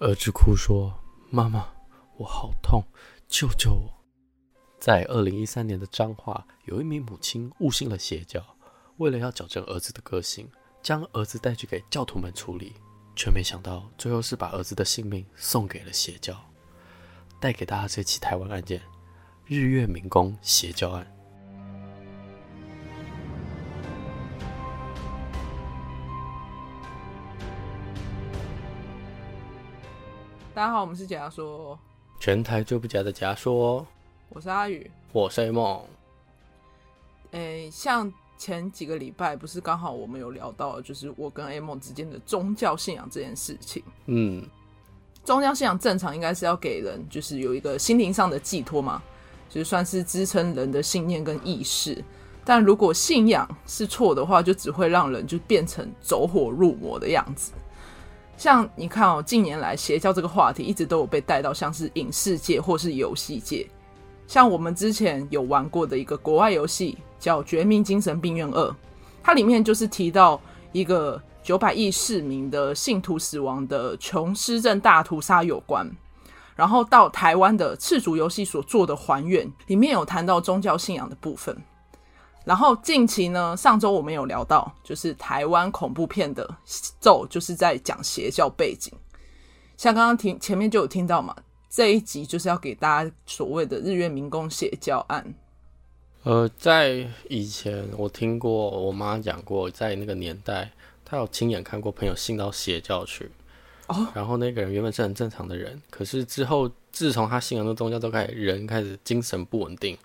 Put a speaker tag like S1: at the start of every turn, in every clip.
S1: 儿子哭说：“妈妈，我好痛，救救我！”在二零一三年的彰化，有一名母亲误信了邪教，为了要矫正儿子的个性，将儿子带去给教徒们处理，却没想到最后是把儿子的性命送给了邪教。带给大家这起台湾案件——日月明功邪教案。
S2: 大家好，我们是假说，
S1: 全台最不假的假说。
S2: 我是阿宇，
S1: 我是 A 梦。
S2: 诶，像前几个礼拜，不是刚好我们有聊到，就是我跟 A 梦之间的宗教信仰这件事情。
S1: 嗯，
S2: 宗教信仰正常应该是要给人，就是有一个心灵上的寄托嘛，就是算是支撑人的信念跟意识。但如果信仰是错的话，就只会让人就变成走火入魔的样子。像你看哦，近年来邪教这个话题一直都有被带到像是影视界或是游戏界，像我们之前有玩过的一个国外游戏叫《绝命精神病院二》，它里面就是提到一个九百亿市民的信徒死亡的琼斯镇大屠杀有关，然后到台湾的赤足游戏所做的还原，里面有谈到宗教信仰的部分。然后近期呢，上周我们有聊到，就是台湾恐怖片的咒，就是在讲邪教背景。像刚刚听前面就有听到嘛，这一集就是要给大家所谓的日月民工邪教案。
S1: 呃，在以前我听过我妈讲过，在那个年代，她有亲眼看过朋友信到邪教去。哦。然后那个人原本是很正常的人，可是之后自从他信仰那宗教，都开始人开始精神不稳定，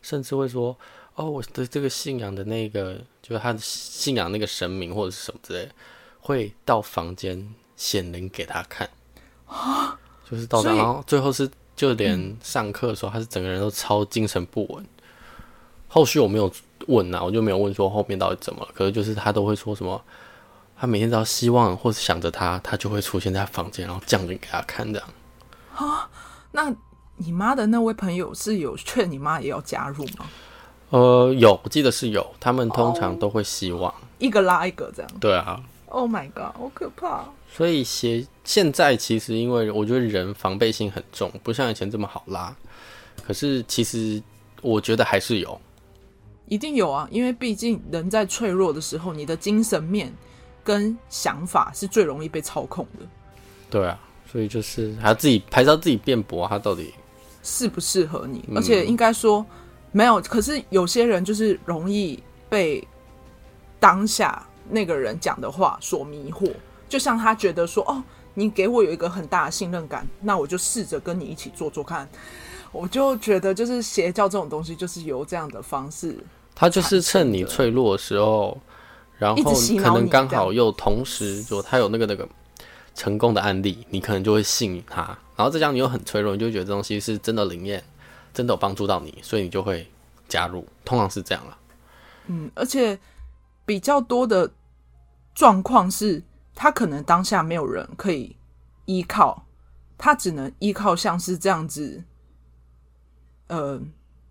S1: 甚至会说。哦，我的这个信仰的那个，就是他的信仰那个神明或者是什么之类，会到房间显灵给他看，就是到他，然后最后是就连上课的时候，他是整个人都超精神不稳。后续我没有问啊，我就没有问说后面到底怎么了。可是就是他都会说什么，他每天只要希望或是想着他，他就会出现在房间，然后降临给他看这样。
S2: 啊，那你妈的那位朋友是有劝你妈也要加入吗？
S1: 呃，有，我记得是有，他们通常都会希望、oh,
S2: 一个拉一个这样。
S1: 对啊。
S2: Oh my god，好可怕。
S1: 所以现现在其实，因为我觉得人防备心很重，不像以前这么好拉。可是其实我觉得还是有，
S2: 一定有啊，因为毕竟人在脆弱的时候，你的精神面跟想法是最容易被操控的。
S1: 对啊，所以就是还要自己，还是要自己辩驳，他到底
S2: 适不适合你，嗯、而且应该说。没有，可是有些人就是容易被当下那个人讲的话所迷惑，就像他觉得说：“哦，你给我有一个很大的信任感，那我就试着跟你一起做做看。”我就觉得，就是邪教这种东西，就是由这样的方式，
S1: 他就是趁你脆弱的时候，然后可能刚好又同时就他有那个那个成功的案例，你可能就会信他，然后这样你又很脆弱，你就觉得这东西是真的灵验。真的有帮助到你，所以你就会加入，通常是这样了。
S2: 嗯，而且比较多的状况是，他可能当下没有人可以依靠，他只能依靠像是这样子，呃，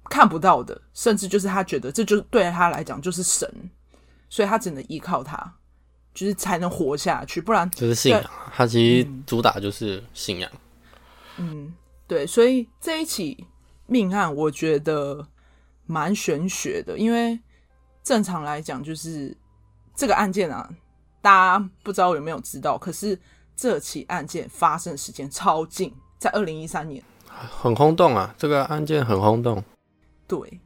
S2: 看不到的，甚至就是他觉得这就对他来讲就是神，所以他只能依靠他，就是才能活下去，不然
S1: 就是信仰。他其实主打就是信仰。
S2: 嗯，对，所以这一起。命案我觉得蛮玄学的，因为正常来讲，就是这个案件啊，大家不知道有没有知道，可是这起案件发生的时间超近，在二零一三年，
S1: 很轰动啊！这个案件很轰动。
S2: 对，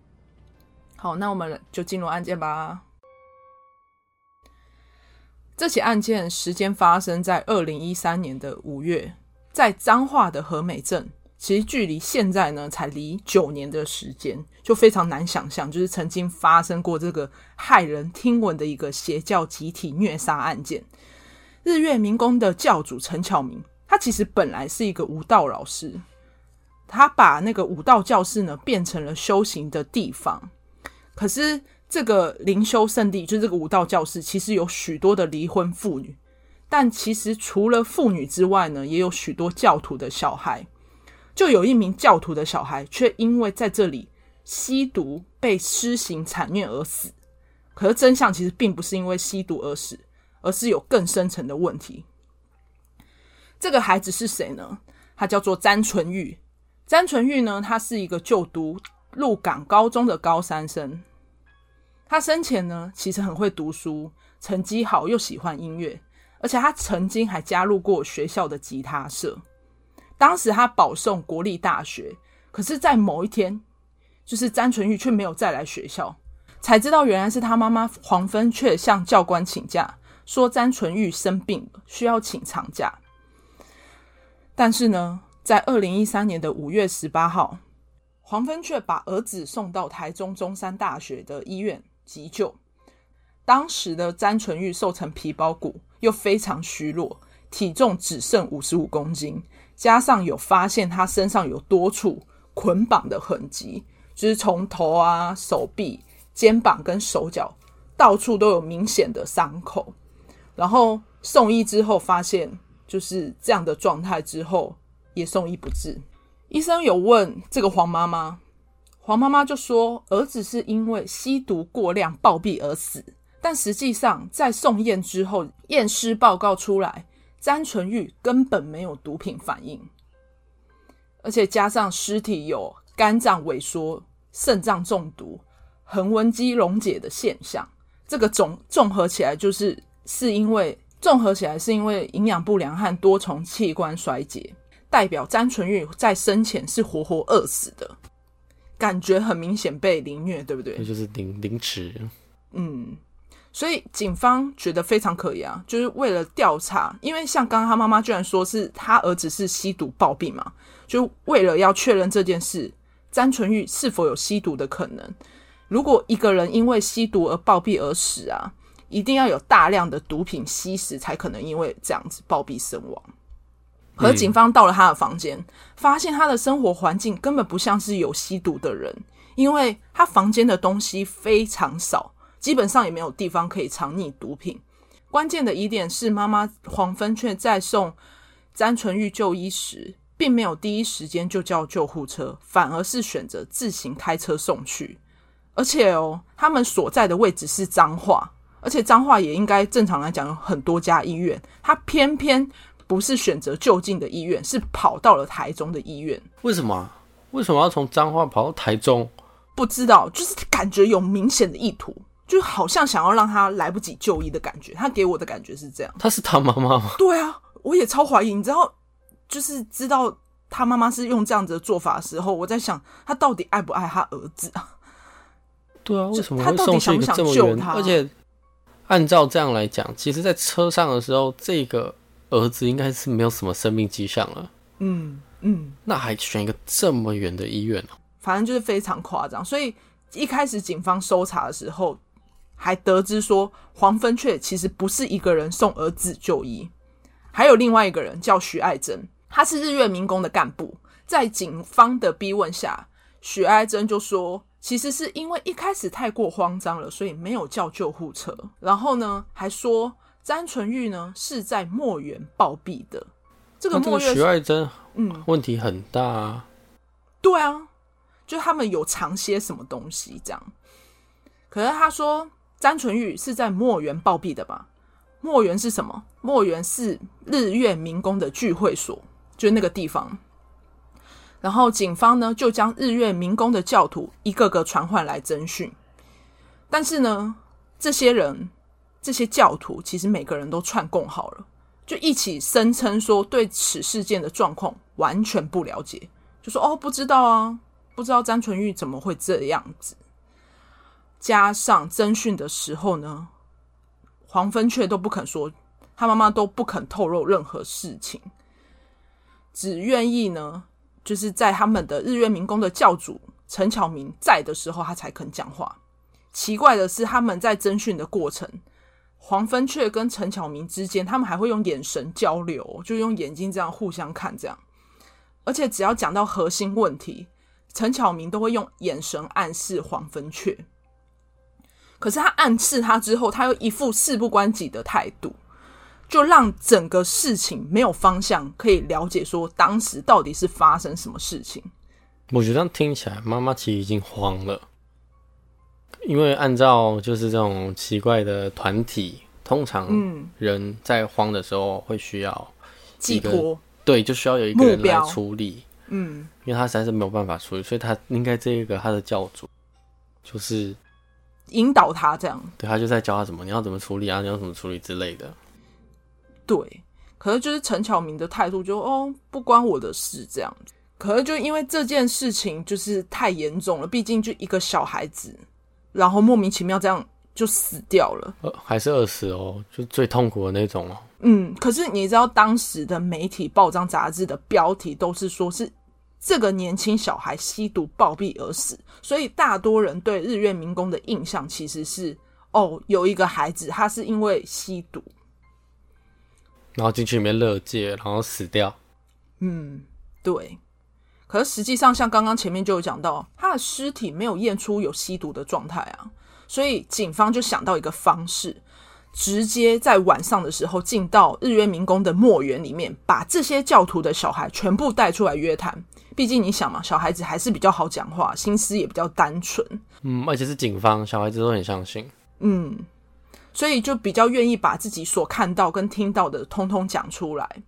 S2: 好，那我们就进入案件吧。这起案件时间发生在二零一三年的五月，在彰化的和美镇。其实距离现在呢，才离九年的时间，就非常难想象，就是曾经发生过这个骇人听闻的一个邪教集体虐杀案件。日月明功的教主陈巧明，他其实本来是一个武道老师，他把那个武道教室呢变成了修行的地方。可是这个灵修圣地，就这个武道教室，其实有许多的离婚妇女，但其实除了妇女之外呢，也有许多教徒的小孩。就有一名教徒的小孩，却因为在这里吸毒被施行惨虐而死。可是真相其实并不是因为吸毒而死，而是有更深层的问题。这个孩子是谁呢？他叫做詹纯玉。詹纯玉呢，他是一个就读鹿港高中的高三生。他生前呢，其实很会读书，成绩好，又喜欢音乐，而且他曾经还加入过学校的吉他社。当时他保送国立大学，可是，在某一天，就是詹纯玉却没有再来学校，才知道原来是他妈妈黄芬却向教官请假，说詹纯玉生病，需要请长假。但是呢，在二零一三年的五月十八号，黄芬却把儿子送到台中中山大学的医院。急救，当时的詹纯玉瘦成皮包骨，又非常虚弱，体重只剩五十五公斤，加上有发现他身上有多处捆绑的痕迹，就是从头啊、手臂、肩膀跟手脚到处都有明显的伤口。然后送医之后发现就是这样的状态，之后也送医不治。医生有问这个黄妈妈。黄妈妈就说：“儿子是因为吸毒过量暴毙而死，但实际上在送验之后，验尸报告出来，詹纯玉根本没有毒品反应，而且加上尸体有肝脏萎缩、肾脏中毒、横纹肌溶解的现象，这个总综合起来就是是因为综合起来是因为营养不良和多重器官衰竭，代表詹纯玉在生前是活活饿死的。”感觉很明显被凌虐，对不对？
S1: 那就是凌凌迟。
S2: 嗯，所以警方觉得非常可疑啊，就是为了调查，因为像刚刚他妈妈居然说是他儿子是吸毒暴毙嘛，就为了要确认这件事，詹纯玉是否有吸毒的可能。如果一个人因为吸毒而暴毙而死啊，一定要有大量的毒品吸食才可能因为这样子暴毙身亡。可警方到了他的房间，嗯，发现他的生活环境根本不像是有吸毒的人，因为他房间的东西非常少，基本上也没有地方可以藏匿毒品。关键的疑点是，妈妈黄芬却在送詹纯玉就医时，并没有第一时间就叫救护车，反而是选择自行开车送去。而且哦，他们所在的位置是彰化，而且彰化也应该正常来讲有很多家医院，他偏偏。不是选择就近的医院，是跑到了台中的医院。
S1: 为什么？为什么要从彰化跑到台中？
S2: 不知道，就是感觉有明显的意图，就好像想要让他来不及就医的感觉。他给我的感觉是这样。
S1: 他是他妈妈吗？
S2: 对啊，我也超怀疑。你知道，就是知道他妈妈是用这样子的做法的时候，我在想，他到底爱不爱他儿子啊？
S1: 对啊，为什么会送去一个这么远？而且按照这样来讲，其实，在车上的时候，这个。儿子应该是没有什么生命迹象了。
S2: 嗯嗯，
S1: 那还选一个这么远的医院？
S2: 反正就是非常夸张。所以一开始警方搜查的时候，还得知说黄芬雀其实不是一个人送儿子就医，还有另外一个人叫许爱珍，他是日月民工的干部。在警方的逼问下，许爱珍就说，其实是因为一开始太过慌张了，所以没有叫救护车。然后呢，还说。詹纯玉呢是在墨园暴毙的，这个墨园
S1: 许爱珍，嗯，问题很大啊。
S2: 对啊，就他们有藏些什么东西这样。可是他说詹纯玉是在墨园暴毙的吧？墨园是什么？墨园是日月民工的聚会所，就是那个地方。然后警方呢就将日月民工的教徒一个个传唤来侦讯，但是呢，这些人。这些教徒其实每个人都串供好了，就一起声称说对此事件的状况完全不了解，就说哦，不知道啊，不知道詹纯玉怎么会这样子。加上征讯的时候呢，黄芬雀都不肯说，他妈妈都不肯透露任何事情，只愿意呢，就是在他们的日月民工的教主陈巧明在的时候，他才肯讲话。奇怪的是，他们在征讯的过程。黄芬雀跟陈巧明之间，他们还会用眼神交流，就用眼睛这样互相看，这样。而且只要讲到核心问题，陈巧明都会用眼神暗示黄芬雀。可是他暗示他之后，他又一副事不关己的态度，就让整个事情没有方向可以了解，说当时到底是发生什么事情。
S1: 我觉得这样听起来，妈妈其实已经慌了。因为按照就是这种奇怪的团体，通常人在慌的时候会需要
S2: 寄托，
S1: 对，就需要有一个人来处理。
S2: 嗯，
S1: 因为他实在是没有办法处理，所以他应该这一个他的教主就是
S2: 引导他这样。
S1: 对，他就在教他怎么，你要怎么处理啊，你要怎么处理之类的。
S2: 对，可是就是陈巧明的态度就哦，不关我的事这样子。可是就因为这件事情就是太严重了，毕竟就一个小孩子，然后莫名其妙这样就死掉了，
S1: 呃，还是饿死哦，就最痛苦的那种哦。
S2: 嗯，可是你知道当时的媒体、报章、杂志的标题都是说是这个年轻小孩吸毒暴毙而死，所以大多人对日月民工的印象其实是哦，有一个孩子他是因为吸毒，
S1: 然后进去里面勒戒，然后死掉。
S2: 嗯，对。可是实际上，像刚刚前面就有讲到，他的尸体没有验出有吸毒的状态啊，所以警方就想到一个方式，直接在晚上的时候进到日月明宫的墓园里面，把这些教徒的小孩全部带出来约谈。毕竟你想嘛，小孩子还是比较好讲话，心思也比较单纯。
S1: 嗯，而且是警方，小孩子都很相信。
S2: 嗯，所以就比较愿意把自己所看到跟听到的通通讲出来。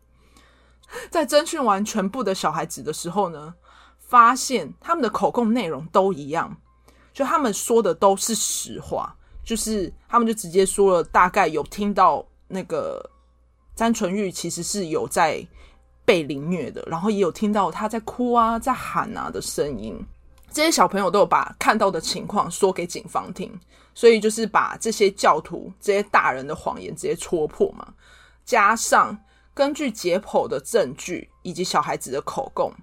S2: 在征询完全部的小孩子的时候呢，发现他们的口供内容都一样，就他们说的都是实话，就是他们就直接说了，大概有听到那个詹纯玉其实是有在被凌虐的，然后也有听到他在哭啊、在喊啊的声音。这些小朋友都有把看到的情况说给警方听，所以就是把这些教徒、这些大人的谎言直接戳破嘛，加上。根据解剖的证据以及小孩子的口供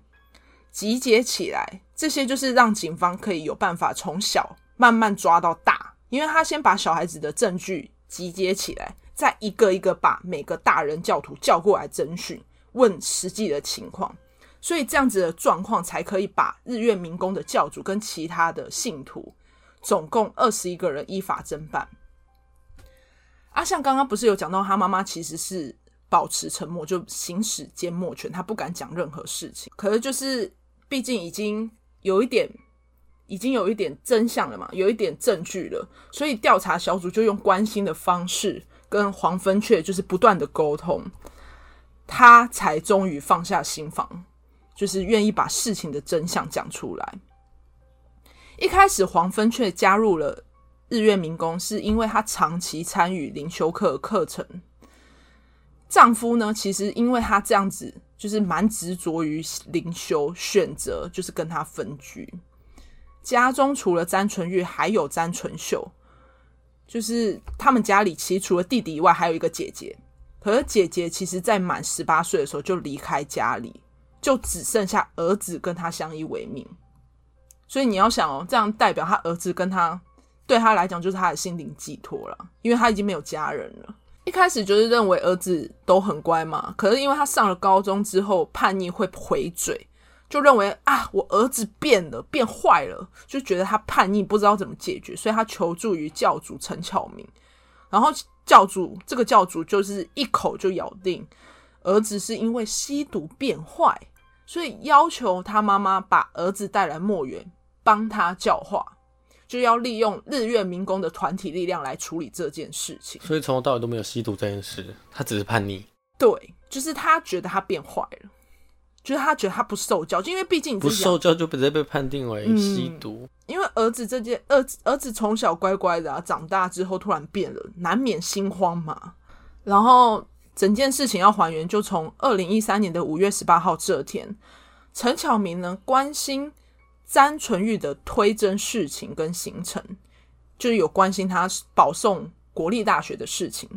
S2: 集结起来，这些就是让警方可以有办法从小慢慢抓到大。因为他先把小孩子的证据集结起来，再一个一个把每个大人教徒叫过来侦讯，问实际的情况，所以这样子的状况才可以把日月明功的教主跟其他的信徒总共二十一个人依法侦办。阿，像刚刚不是有讲到他妈妈其实是。保持沉默，就行使缄默权，他不敢讲任何事情。可是就是，毕竟已经有一点，已经有一点真相了嘛，有一点证据了，所以调查小组就用关心的方式跟黄芬雀就是不断的沟通，他才终于放下心防，就是愿意把事情的真相讲出来。一开始黄芬雀加入了日月民工，是因为他长期参与灵修课课程。丈夫呢，其实因为他这样子，就是蛮执着于灵修，选择就是跟他分居。家中除了詹纯玉，还有詹纯秀，就是他们家里其实除了弟弟以外，还有一个姐姐。可是姐姐其实在满十八岁的时候就离开家里，就只剩下儿子跟他相依为命。所以你要想哦，这样代表他儿子跟他对他来讲就是他的心灵寄托了，因为他已经没有家人了。一开始就是认为儿子都很乖嘛，可是因为他上了高中之后叛逆会回嘴，就认为啊，我儿子变了，变坏了，就觉得他叛逆不知道怎么解决，所以他求助于教主陈巧明，然后教主这个教主就是一口就咬定儿子是因为吸毒变坏，所以要求他妈妈把儿子带来墨园帮他教化。就要利用日月民工的团体力量来处理这件事情，
S1: 所以从头到尾都没有吸毒这件事，他只是叛逆。
S2: 对，就是他觉得他变坏了，就是他觉得他不受教，就因为毕竟你
S1: 不受教就直接被判定为吸毒。
S2: 嗯，因为儿子这件儿子儿子从小乖乖的啊，长大之后突然变了，难免心慌嘛。然后整件事情要还原，就从二零一三年的五月十八号这天，陈巧明呢关心。詹纯玉的推甄事情跟行程，就是有关心他保送国立大学的事情，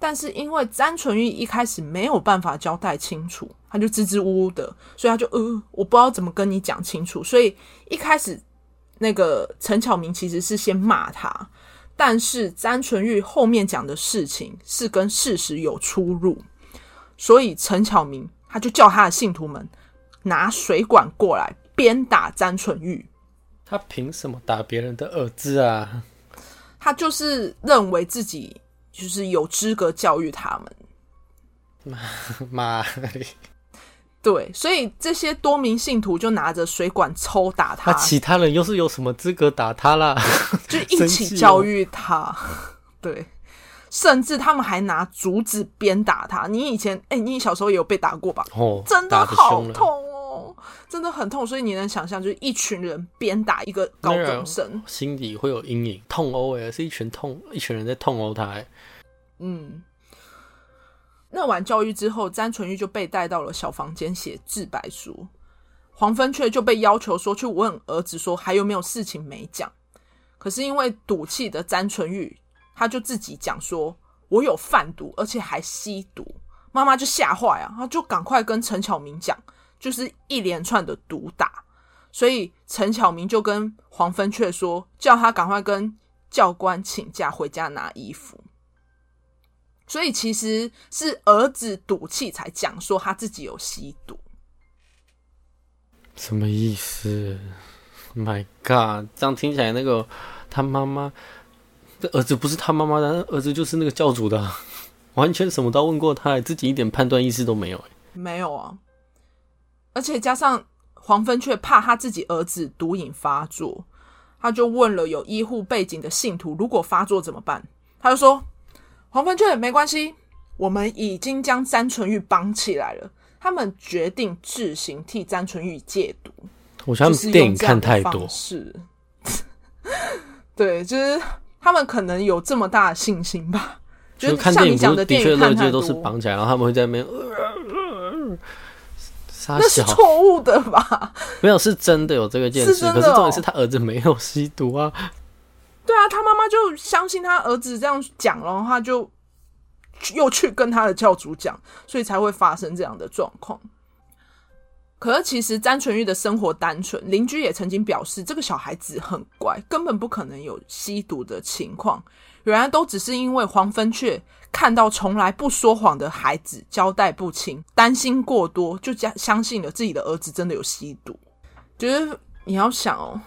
S2: 但是因为詹纯玉一开始没有办法交代清楚，他就支支吾吾的，所以他就呃，我不知道怎么跟你讲清楚，所以一开始那个陈巧明其实是先骂他，但是詹纯玉后面讲的事情是跟事实有出入，所以陈巧明他就叫他的信徒们拿水管过来。鞭打詹纯玉，
S1: 他凭什么打别人的儿子啊？
S2: 他就是认为自己就是有资格教育他们。
S1: 妈，
S2: 对，所以这些多名信徒就拿着水管抽打他。
S1: 那其他人又是有什么资格打他啦？
S2: 就一起教育他。对，甚至他们还拿竹子鞭打他。你以前哎、欸，你小时候也有被打过吧？哦，真的好痛哦，真的很痛。所以你能想象，就是一群人鞭打一个高中生，
S1: 心里会有阴影，痛殴哎，是一群痛，一群人在痛殴他哎。
S2: 嗯，那晚教育之后，詹纯玉就被带到了小房间写自白书，黄芬却就被要求说去问儿子说还有没有事情没讲。可是因为赌气的詹纯玉，他就自己讲说：“我有贩毒，而且还吸毒。”妈妈就吓坏啊，他就赶快跟陈巧明讲，就是一连串的毒打。所以陈巧明就跟黄芬却说，叫他赶快跟教官请假回家拿衣服。所以其实是儿子赌气才讲说他自己有吸毒。
S1: 什么意思？My God，这样听起来，那个他妈妈的儿子不是他妈妈的儿子，就是那个教主的，完全什么都问过他，自己一点判断意识都没有。
S2: 没有啊，而且加上黄芬却怕他自己儿子毒瘾发作，他就问了有医护背景的信徒，如果发作怎么办？他就说黄芬却没关系，我们已经将詹纯玉绑起来了，他们决定自行替詹纯玉戒毒。
S1: 我想电影看太多，
S2: 是，对，就是他们可能有这么大的信心吧。就是像你讲的电影看太多，
S1: 都是绑起来，然后他们会在那边，
S2: 那是错误的吧？
S1: 没有，是真的有这个件事。可是重点是他儿子没有吸毒啊。
S2: 对啊，他妈妈就相信他儿子这样讲，然后他就又去跟他的教主讲，所以才会发生这样的状况。可是，其实詹纯玉的生活单纯，邻居也曾经表示，这个小孩子很乖，根本不可能有吸毒的情况。原来都只是因为黄芬雀看到从来不说谎的孩子交代不清，担心过多，就加相信了自己的儿子真的有吸毒。就是你要想哦，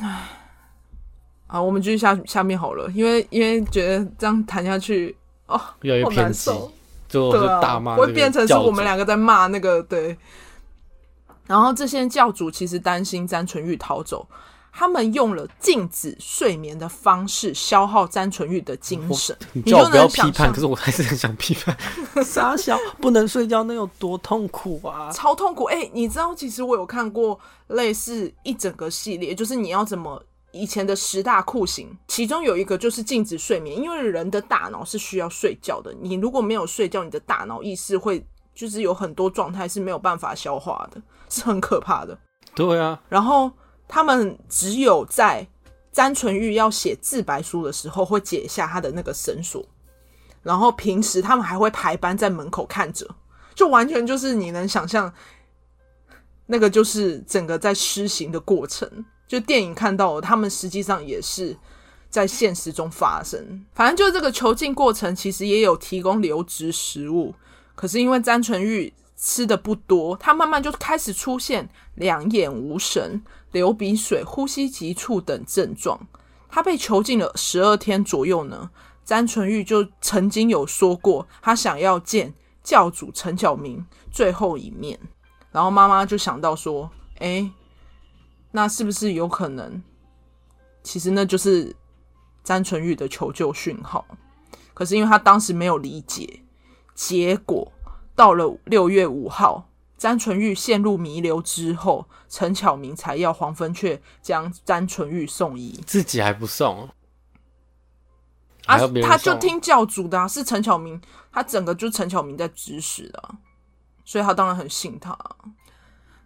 S2: 唉，好，我们继续下下面好了，因为因为觉得这样谈下去哦，
S1: 越来越偏激，就是大骂，
S2: 会变成是我们两个在骂那个对。然后这些教主其实担心詹纯玉逃走，他们用了禁止睡眠的方式消耗詹纯玉的精神。
S1: 你叫我不要批判，可是我还是很想批判。傻小不能睡觉，那有多痛苦啊！
S2: 超痛苦！哎、欸，你知道，其实我有看过类似一整个系列，就是你要怎么以前的十大酷刑，其中有一个就是禁止睡眠，因为人的大脑是需要睡觉的。你如果没有睡觉，你的大脑意识会就是有很多状态是没有办法消化的。是很可怕的，
S1: 对啊。
S2: 然后他们只有在詹纯玉要写自白书的时候，会解下他的那个绳索。然后平时他们还会排班在门口看着，就完全就是你能想象，那个就是整个在施行的过程。就电影看到，他们实际上也是在现实中发生。反正就是这个囚禁过程，其实也有提供流质食物，可是因为詹纯玉。吃的不多，他慢慢就开始出现两眼无神、流鼻水、呼吸急促等症状。他被囚禁了十二天左右呢。詹纯玉就曾经有说过，他想要见教主陈巧明最后一面。然后妈妈就想到说：“诶，那是不是有可能？其实那就是詹纯玉的求救讯号。可是因为他当时没有理解，结果。”到了六月五号，詹纯玉陷入弥留之后，陈巧明才要黄芬雀将詹纯玉送医，
S1: 自己还不送
S2: 啊？他就听教主的啊，是陈巧明，他整个就是陈巧明在指使的，所以他当然很信他。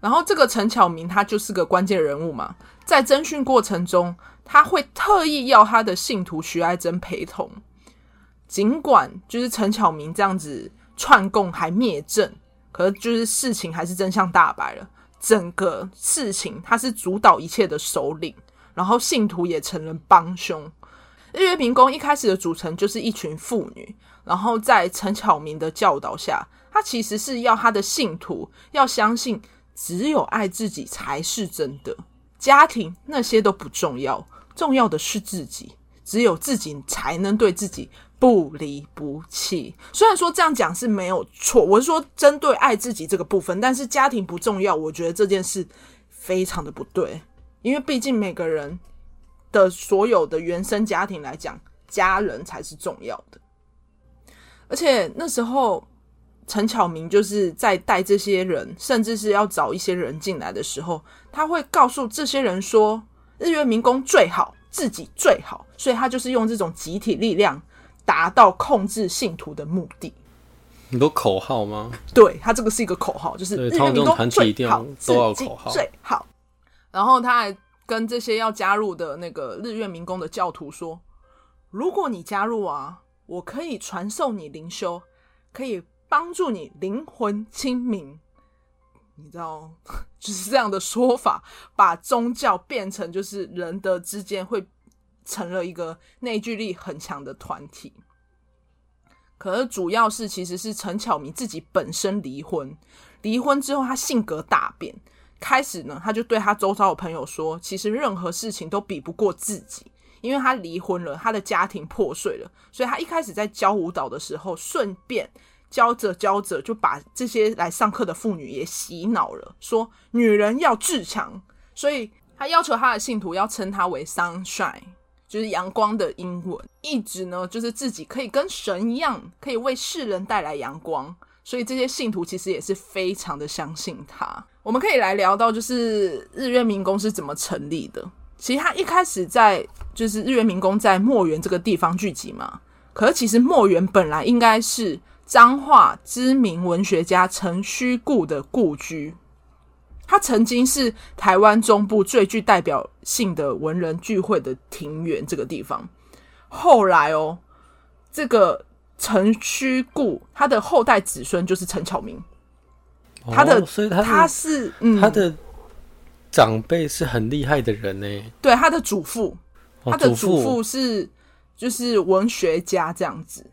S2: 然后这个陈巧明他就是个关键人物嘛，在侦讯过程中，他会特意要他的信徒徐爱珍陪同，尽管就是陈巧明这样子。串供还灭证，可是就是事情还是真相大白了。整个事情他是主导一切的首领，然后信徒也成了帮凶。日月平宫一开始的组成就是一群妇女，然后在陈巧明的教导下，他其实是要他的信徒要相信，只有爱自己才是真的，家庭那些都不重要，重要的是自己，只有自己才能对自己。不离不弃，虽然说这样讲是没有错，我是说针对爱自己这个部分，但是家庭不重要，我觉得这件事非常的不对，因为毕竟每个人的所有的原生家庭来讲，家人才是重要的。而且那时候陈巧明就是在带这些人，甚至是要找一些人进来的时候，他会告诉这些人说：“日月民工最好，自己最好。”所以他就是用这种集体力量达到控制信徒的目的。
S1: 很多口号吗？
S2: 对，他这个是一个口号，就是日月民工最好，
S1: 都要口号
S2: 最好。然后他还跟这些要加入的那个日月民工的教徒说：“如果你加入啊。”我可以传授你灵修，可以帮助你灵魂清明。你知道，就是这样的说法，把宗教变成就是人的之间会成了一个内聚力很强的团体。可是主要是其实是陈巧明自己本身离婚，离婚之后他性格大变，开始呢他就对他周遭的朋友说，其实任何事情都比不过自己。因为他离婚了，他的家庭破碎了，所以他一开始在教舞蹈的时候，顺便教着教着就把这些来上课的妇女也洗脑了，说女人要自强，所以他要求他的信徒要称他为 Sunshine，就是阳光的英文，一直呢就是自己可以跟神一样，可以为世人带来阳光，所以这些信徒其实也是非常的相信他。我们可以来聊到就是日月明功是怎么成立的。其实他一开始在就是日月明功在墨园这个地方聚集嘛，可是其实墨园本来应该是彰化知名文学家陈须顾的故居，他曾经是台湾中部最具代表性的文人聚会的庭园这个地方。后来哦，这个陈须顾他的后代子孙就是陈巧明，他的、哦、所以他，他是嗯。
S1: 他的。长辈是很厉害的人呢，
S2: 对，他的祖父，他的祖父是就是文学家这样子，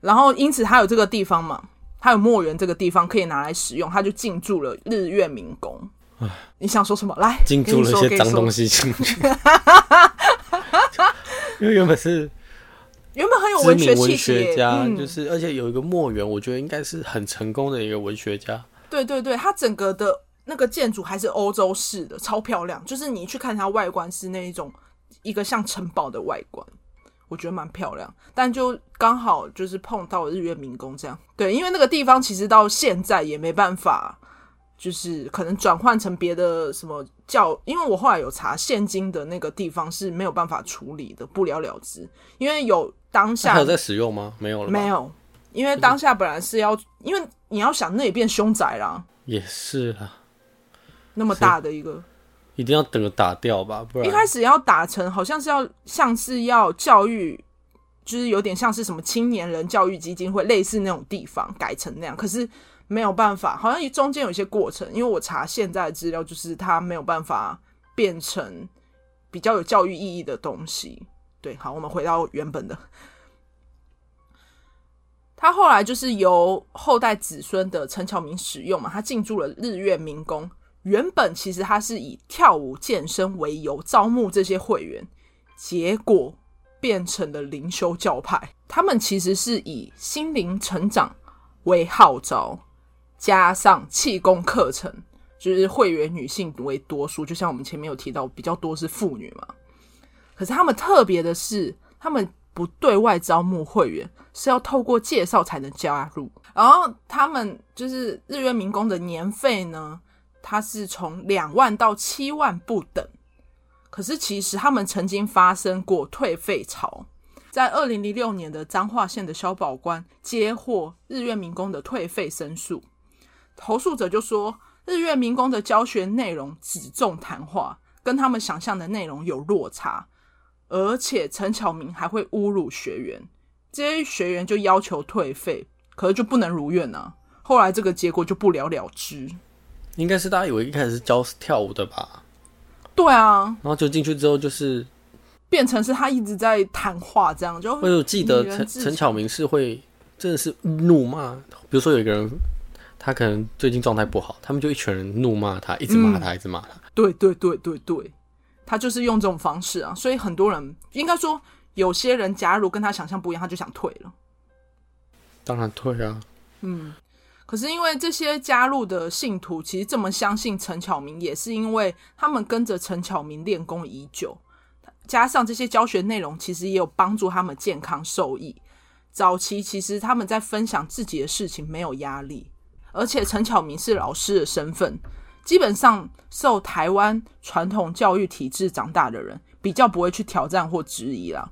S2: 然后因此他有这个地方嘛，他有墨园这个地方可以拿来使用，他就进驻了日月明宫。你想说什么？来，
S1: 进驻了一些脏东西进去，因为原本是
S2: 原本很有文学
S1: 气息，就是而且有一个墨园，我觉得应该是很成功的一个文学家。
S2: 对对对，他整个的。那个建筑还是欧洲式的，超漂亮。就是你去看它外观是那一种一个像城堡的外观，我觉得蛮漂亮。但就刚好就是碰到日月民工这样，对，因为那个地方其实到现在也没办法，就是可能转换成别的什么教。因为我后来有查，现今的那个地方是没有办法处理的，不了了之。因为有当下
S1: 还有在使用吗？没有了，
S2: 没有。因为当下本来是要，因为你要想那也变凶宅啦，
S1: 也是啊。
S2: 那么大的一个，
S1: 一定要得打掉吧，不然
S2: 一开始要打成好像是要像是要教育，就是有点像是什么青年人教育基金会类似那种地方改成那样，可是没有办法，好像中间有一些过程，因为我查现在的资料，就是它没有办法变成比较有教育意义的东西。对，好，我们回到原本的，他后来就是由后代子孙的陈巧明使用嘛，他进驻了日月明功。原本其实他是以跳舞健身为由招募这些会员，结果变成了灵修教派。他们其实是以心灵成长为号召，加上气功课程，就是会员女性为多数。就像我们前面有提到，比较多是妇女嘛。可是他们特别的是，他们不对外招募会员，是要透过介绍才能加入。然后他们就是日月明功的年费呢，它是从两万到七万不等，可是其实他们曾经发生过退费潮，在二零零六年的彰化县的消保官接获日月民工的退费申诉，投诉者就说日月民工的教学内容只重谈话，跟他们想象的内容有落差，而且陈巧明还会侮辱学员，这些学员就要求退费，可是就不能如愿啊，后来这个结果就不了了之。
S1: 应该是大家以为一开始是教跳舞的吧？
S2: 对啊，
S1: 然后就进去之后就是
S2: 变成是他一直在谈话，这样就。
S1: 我有记得陈陈巧明是会真的是怒骂，比如说有一个人他可能最近状态不好，他们就一群人怒骂他，一直骂他，嗯、一直骂他。
S2: 对对对对对，他就是用这种方式啊，所以很多人应该说有些人假如跟他想象不一样，他就想退了。
S1: 当然退啊，
S2: 嗯。可是因为这些加入的信徒其实这么相信陈巧明，也是因为他们跟着陈巧明练功已久，加上这些教学内容其实也有帮助他们健康受益，早期其实他们在分享自己的事情没有压力，而且陈巧明是老师的身份，基本上受台湾传统教育体制长大的人，比较不会去挑战或质疑啦。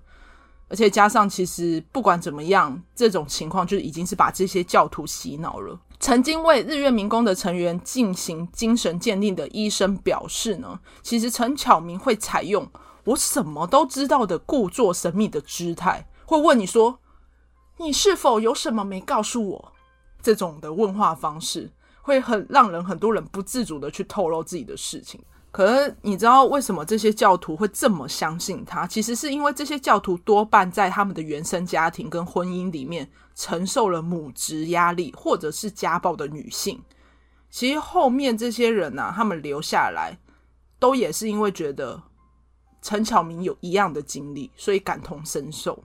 S2: 而且加上，其实不管怎么样，这种情况就已经是把这些教徒洗脑了。曾经为日月民工的成员进行精神鉴定的医生表示呢，其实陈巧明会采用我什么都知道的故作神秘的姿态，会问你说。你是否有什么没告诉我？这种的问话方式会很让人很多人不自主的去透露自己的事情。可是你知道为什么这些教徒会这么相信他？其实是因为这些教徒多半在他们的原生家庭跟婚姻里面承受了母职压力或者是家暴的女性。其实后面这些人呢、啊，他们留下来都也是因为觉得陈巧明有一样的经历，所以感同身受。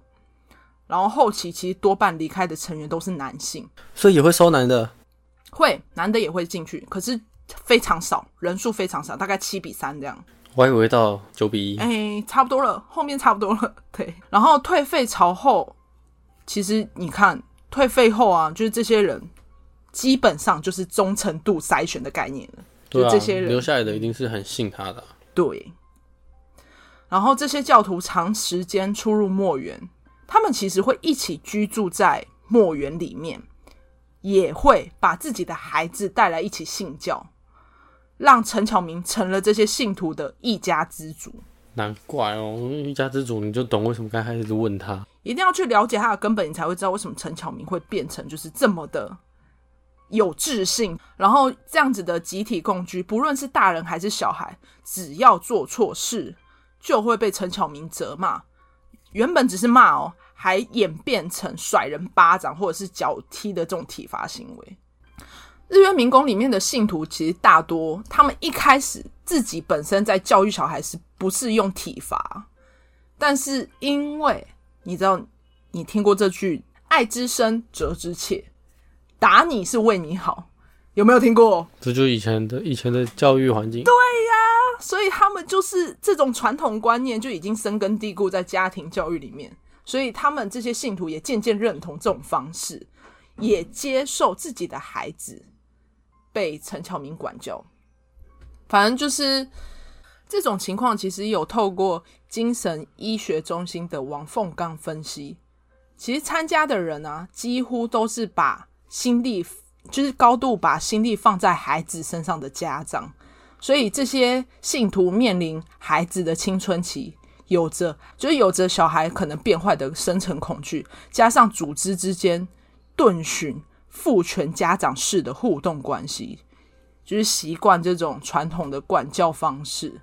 S2: 然后后期其实多半离开的成员都是男性，
S1: 所以也会收男的，
S2: 会男的也会进去，可是非常少，人数非常少，大概七比三这样。
S1: 我还以为到九比一，
S2: 哎，差不多了，后面差不多了。对，然后退费潮后，其实你看退费后啊，就是这些人基本上就是忠诚度筛选的概念了，对啊，就这些人
S1: 留下来的一定是很信他的啊。
S2: 对，然后这些教徒长时间出入墨园。他们其实会一起居住在墨园里面，也会把自己的孩子带来一起信教，让陈巧明成了这些信徒的一家之主。
S1: 难怪哦，一家之主你就懂为什么刚开始问他，
S2: 一定要去了解他的根本，你才会知道为什么陈巧明会变成就是这么的有自信。然后这样子的集体共居，不论是大人还是小孩，只要做错事，就会被陈巧明责骂。原本只是骂哦，还演变成甩人巴掌或者是脚踢的这种体罚行为。日月明功里面的信徒其实大多，他们一开始自己本身在教育小孩时不是用体罚，但是因为你知道，你听过这句“爱之深，责之切”，打你是为你好，有没有听过？
S1: 这就是以前的以前的教育环境。
S2: 对呀。所以他们就是这种传统观念就已经深根蒂固在家庭教育里面，所以他们这些信徒也渐渐认同这种方式，也接受自己的孩子被陈巧明管教。反正就是这种情况，其实有透过精神医学中心的王凤刚分析，其实参加的人啊，几乎都是把心力，就是高度把心力放在孩子身上的家长。所以这些信徒面临孩子的青春期，有着就是有着小孩可能变坏的深层恐惧，加上组织之间顿寻父权家长式的互动关系，就是习惯这种传统的管教方式，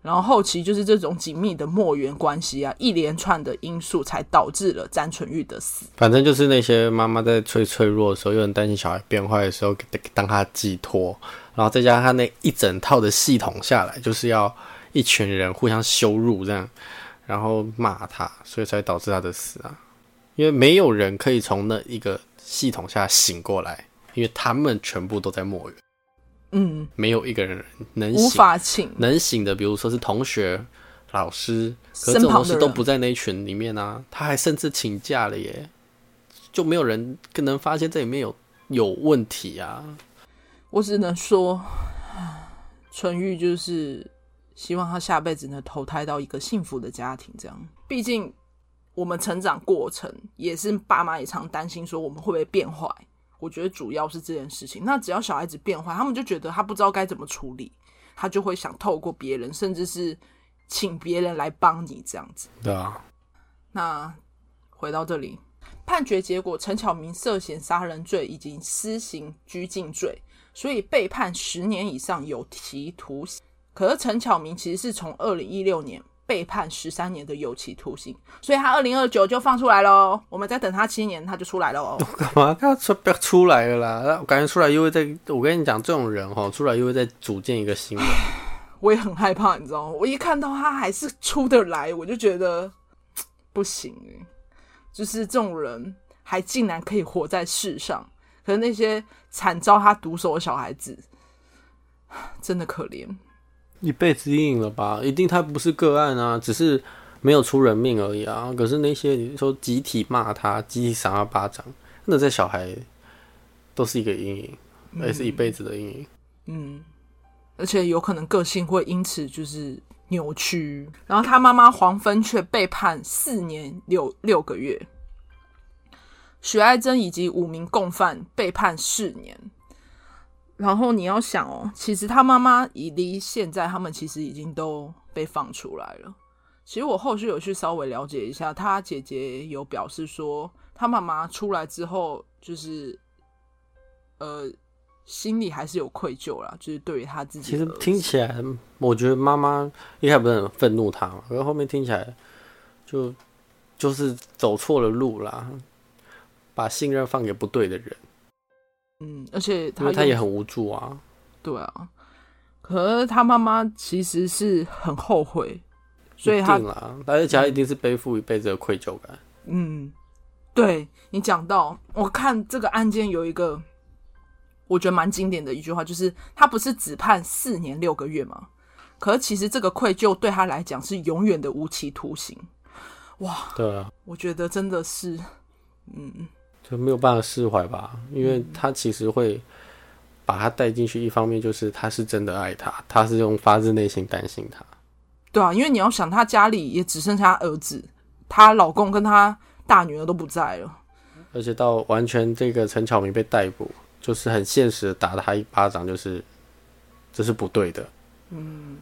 S2: 然后后期就是这种紧密的墨缘关系啊，一连串的因素才导致了詹纯玉的死。
S1: 反正就是那些妈妈在最脆弱的时候，又很担心小孩变坏的时候，给当他寄托。然后再加上他那一整套的系统下来，就是要一群人互相羞辱这样，然后骂他，所以才导致他的死啊。因为没有人可以从那一个系统下醒过来，因为他们全部都在墨园。
S2: 嗯，
S1: 没有一个人能醒，
S2: 无法醒，
S1: 能醒的，比如说是同学、老师，可是这种东西都不在那一群里面啊。他还甚至请假了耶，就没有人更能发现这里面有有问题啊。
S2: 我只能说，纯玉就是希望他下辈子能投胎到一个幸福的家庭。这样，毕竟我们成长过程也是爸妈也常担心说我们会不会变坏。我觉得主要是这件事情。那只要小孩子变坏，他们就觉得他不知道该怎么处理，他就会想透过别人，甚至是请别人来帮你这样子。
S1: 对啊。
S2: 那回到这里，判决结果，陈巧明涉嫌杀人罪以及私刑拘禁罪。所以被判十年以上有期徒刑，可是陈巧明其实是从二零一六年被判十三年的有期徒刑，所以他二零二九就放出来喽。我们再等他七年，他就出来了哦。
S1: 干嘛？他出不要出来了啦？我感觉出来又会再……我跟你讲，这种人哈，出来又会再组建一个新闻。
S2: 我也很害怕，你知道吗？我一看到他还是出得来，我就觉得 不行。就是这种人还竟然可以活在世上。可是那些惨遭他毒手的小孩子，真的可怜，
S1: 一辈子阴影了吧？一定他不是个案啊，只是没有出人命而已啊。可是那些你说集体骂他、集体赏他巴掌，那在小孩都是一个阴影，也是一辈子的阴影。
S2: 嗯，而且有可能个性会因此就是扭曲。然后他妈妈黄芬却被判四年六六个月，许爱珍以及五名共犯被判四年。然后你要想哦，其实他妈妈已离现在，他们其实已经都被放出来了。其实我后续有去稍微了解一下，他姐姐有表示说，他妈妈出来之后，就是呃，心里还是有愧疚啦，就是对于他自己。
S1: 其实听起来，我觉得妈妈一开始不是很愤怒他嘛，可是后面听起来就就是走错了路啦，把信任放给不对的人。
S2: 嗯，而且他
S1: 他也很无助啊。
S2: 对啊，可是他妈妈其实是很后悔，所以他
S1: 而且他一定是背负一辈子的愧疚感。
S2: 嗯，对你讲到，我看这个案件有一个我觉得蛮经典的一句话，就是他不是只判四年六个月吗？可是其实这个愧疚对他来讲是永远的无期徒刑。哇，
S1: 对啊，
S2: 我觉得真的是，嗯。
S1: 就没有办法释怀吧，因为他其实会把他带进去。一方面就是他是真的爱他，他是用发自内心担心他。
S2: 对啊，因为你要想，他家里也只剩下他儿子，她老公跟他大女儿都不在了。
S1: 而且到完全这个陈巧明被逮捕，就是很现实的打他一巴掌，就是这是不对的。嗯。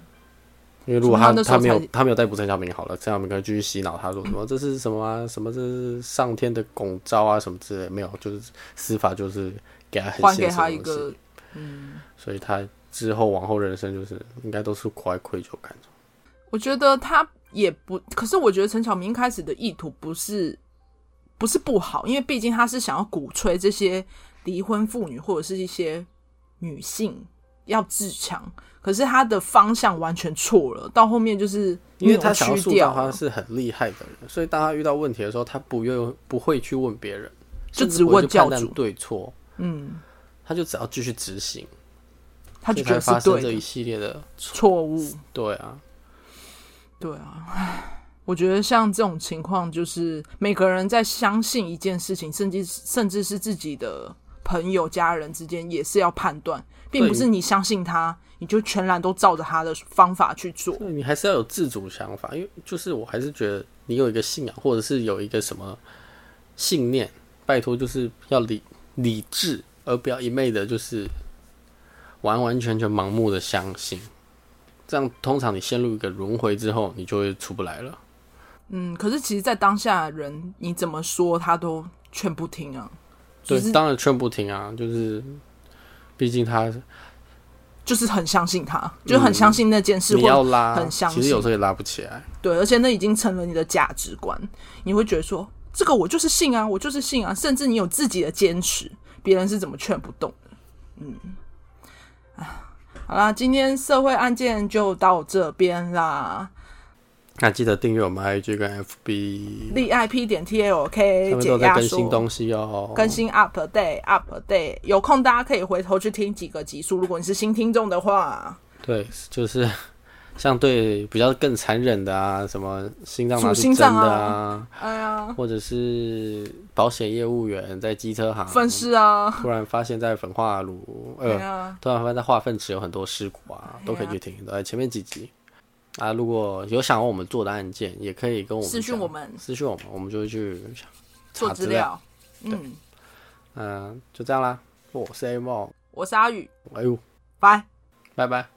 S1: 因为如果他他，没有他没有逮捕陈小明好了，陈小明可能继续洗脑他说什么、嗯、这是什么啊什么这是上天的拱招啊什么之类没有，就是司法就是给他很现实的东西，还给他一个嗯，所以他之后往后人生就是应该都是苦爱愧疚感。
S2: 我觉得他也不，可是我觉得陈小明一开始的意图不是不是不好，因为毕竟他是想要鼓吹这些离婚妇女或者是一些女性要自强。可是他的方向完全错了，到后面就是
S1: 因为他想要塑造他是很厉害的人，所以当他遇到问题的时候，他不愿不会去问别人，
S2: 就只问教主
S1: 对错，
S2: 嗯，
S1: 他就只要继续执行，
S2: 他就觉得
S1: 发生这一系列的
S2: 错误，
S1: 对啊，
S2: 对啊，我觉得像这种情况，就是每个人在相信一件事情，甚至甚至是自己的朋友、家人之间，也是要判断，并不是你相信他。你就全然都照着他的方法去做，
S1: 你还是要有自主想法，因为就是我还是觉得你有一个信仰，或者是有一个什么信念，拜托就是要理理智，而不要一昧的，就是完完全全盲目的相信，这样通常你陷入一个轮回之后，你就会出不来了。
S2: 嗯，可是其实，在当下人你怎么说他都劝不听啊。
S1: 对，当然劝不听啊，就是毕竟他。
S2: 就是很相信他，就很相信那件事。
S1: 嗯、你要拉，
S2: 很相信，
S1: 其实有时候也拉不起来。
S2: 对，而且那已经成了你的价值观。你会觉得说，这个我就是信啊，我就是信啊。甚至你有自己的坚持，别人是怎么劝不动的。嗯，啊，好啦，今天社会案件就到这边啦。
S1: 那记得订阅我们 IG 跟 FB
S2: 立 IP 点 TLK 解压说，
S1: 更新东西哦，
S2: 更新 update update，有空大家可以回头去听几个集数。如果你是新听众的话，
S1: 对，就是 相对比较更残忍的啊，什么心脏拿去针的啊，
S2: 哎呀，
S1: 或者是保险业务员在机车行
S2: 分尸啊，
S1: 突然发现在焚化炉，呃，突然发现在化粪池有很多尸骨啊，都可以去听，都在前面几集。啊，如果有想要我们做的案件，也可以跟我们
S2: 私讯我们，
S1: 私讯我们，我们就会去查
S2: 做资料。嗯，
S1: 嗯、呃，就这样啦。我是 A 梦，
S2: 我是阿宇。
S1: 哎呦，
S2: 拜拜拜。